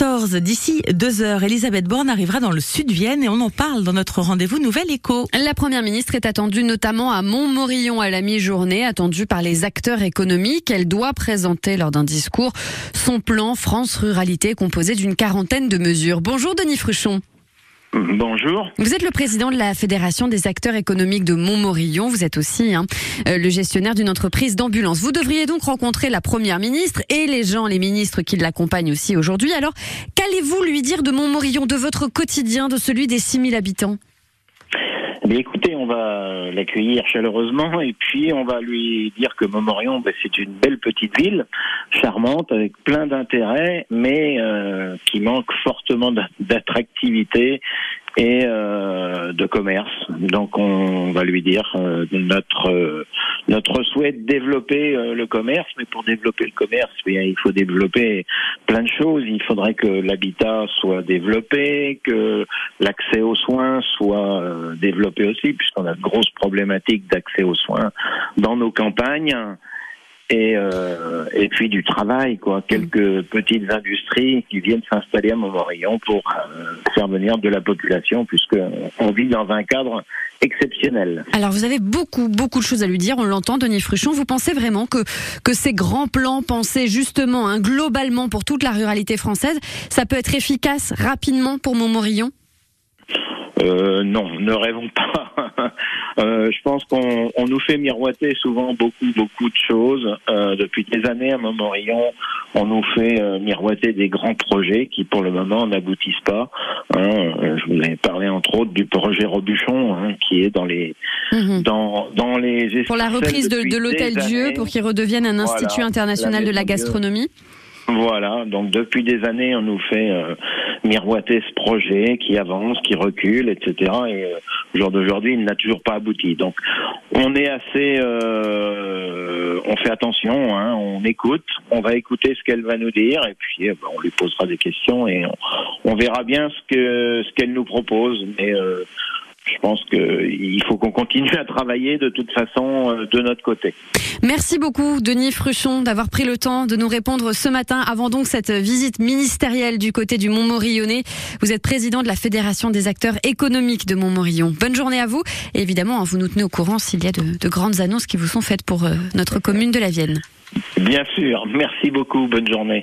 14 d'ici deux heures. Elisabeth Borne arrivera dans le sud-Vienne et on en parle dans notre rendez-vous Nouvelle Écho. La première ministre est attendue notamment à Montmorillon à la mi-journée, attendue par les acteurs économiques. Elle doit présenter lors d'un discours son plan France Ruralité composé d'une quarantaine de mesures. Bonjour Denis Fruchon. Bonjour. Vous êtes le président de la Fédération des acteurs économiques de Montmorillon. Vous êtes aussi hein, euh, le gestionnaire d'une entreprise d'ambulance. Vous devriez donc rencontrer la première ministre et les gens, les ministres qui l'accompagnent aussi aujourd'hui. Alors, qu'allez-vous lui dire de Montmorillon, de votre quotidien, de celui des 6000 habitants? Mais écoutez, on va l'accueillir chaleureusement et puis on va lui dire que Montmorillon, ben, c'est une belle petite ville, charmante, avec plein d'intérêts, mais euh, qui manque fortement d'attractivité et euh, de commerce. Donc on va lui dire euh, notre euh, notre souhait de développer euh, le commerce, mais pour développer le commerce, bien, il faut développer plein de choses. Il faudrait que l'habitat soit développé, que l'accès aux soins soit développé aussi, puisqu'on a de grosses problématiques d'accès aux soins dans nos campagnes et, euh, et puis du travail, quoi. Quelques petites industries qui viennent s'installer à Montmorillon pour euh, faire venir de la population, puisque on vit dans un cadre exceptionnel. Alors vous avez beaucoup, beaucoup de choses à lui dire, on l'entend, Denis Fruchon. Vous pensez vraiment que, que ces grands plans pensés justement, hein, globalement pour toute la ruralité française, ça peut être efficace rapidement pour Montmorillon? Euh, non, ne rêvons pas. euh, je pense qu'on on nous fait miroiter souvent beaucoup, beaucoup de choses. Euh, depuis des années à Montmorillon, on nous fait euh, miroiter des grands projets qui, pour le moment, n'aboutissent pas. Hein, euh, je vous avais parlé entre autres du projet Robuchon, hein, qui est dans les Mhm. dans dans les Pour la reprise de, l'Hôtel Dieu, pour qu'il redevienne un Voilà, institut international de la Dieu. Voilà, donc depuis des années, on nous fait euh, miroiter ce projet qui avance, qui recule, etc. Et euh, au jour d'aujourd'hui, il n'a toujours pas abouti. Donc, on est assez, euh, on fait attention, hein, on écoute, on va écouter ce qu'elle va nous dire, et puis eh ben, on lui posera des questions et on, on verra bien ce que ce qu'elle nous propose. Mais euh, je pense qu'il faut qu'on continue à travailler de toute façon euh, de notre côté. Merci beaucoup, Denis Fruchon, d'avoir pris le temps de nous répondre ce matin avant donc cette visite ministérielle du côté du Montmorillonnais. Vous êtes président de la Fédération des acteurs économiques de Montmorillon. Bonne journée à vous. Et évidemment, hein, vous nous tenez au courant s'il y a de, de grandes annonces qui vous sont faites pour euh, notre commune de la Vienne. Bien sûr, merci beaucoup, bonne journée.